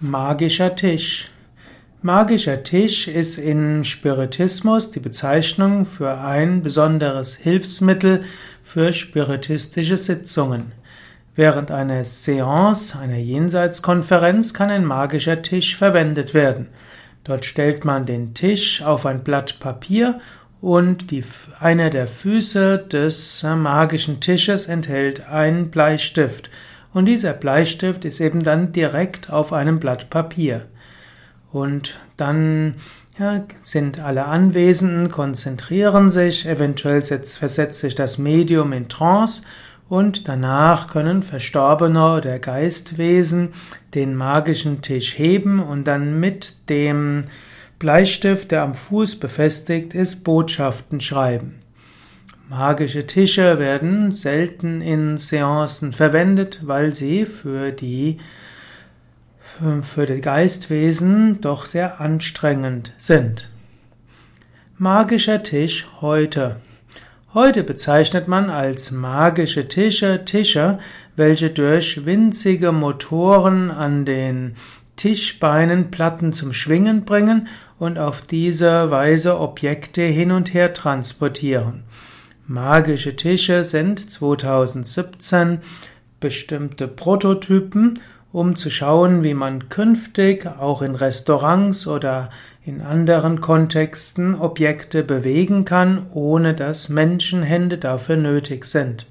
Magischer Tisch. Magischer Tisch ist im Spiritismus die Bezeichnung für ein besonderes Hilfsmittel für spiritistische Sitzungen. Während einer Seance, einer Jenseitskonferenz, kann ein magischer Tisch verwendet werden. Dort stellt man den Tisch auf ein Blatt Papier und die, einer der Füße des magischen Tisches enthält einen Bleistift. Und dieser Bleistift ist eben dann direkt auf einem Blatt Papier. Und dann ja, sind alle Anwesenden, konzentrieren sich, eventuell versetzt sich das Medium in Trance und danach können Verstorbene oder Geistwesen den magischen Tisch heben und dann mit dem Bleistift, der am Fuß befestigt ist, Botschaften schreiben. Magische Tische werden selten in Seancen verwendet, weil sie für die für die Geistwesen doch sehr anstrengend sind. Magischer Tisch heute. Heute bezeichnet man als magische Tische Tische, welche durch winzige Motoren an den Tischbeinen Platten zum Schwingen bringen und auf diese Weise Objekte hin und her transportieren. Magische Tische sind 2017 bestimmte Prototypen, um zu schauen, wie man künftig auch in Restaurants oder in anderen Kontexten Objekte bewegen kann, ohne dass Menschenhände dafür nötig sind.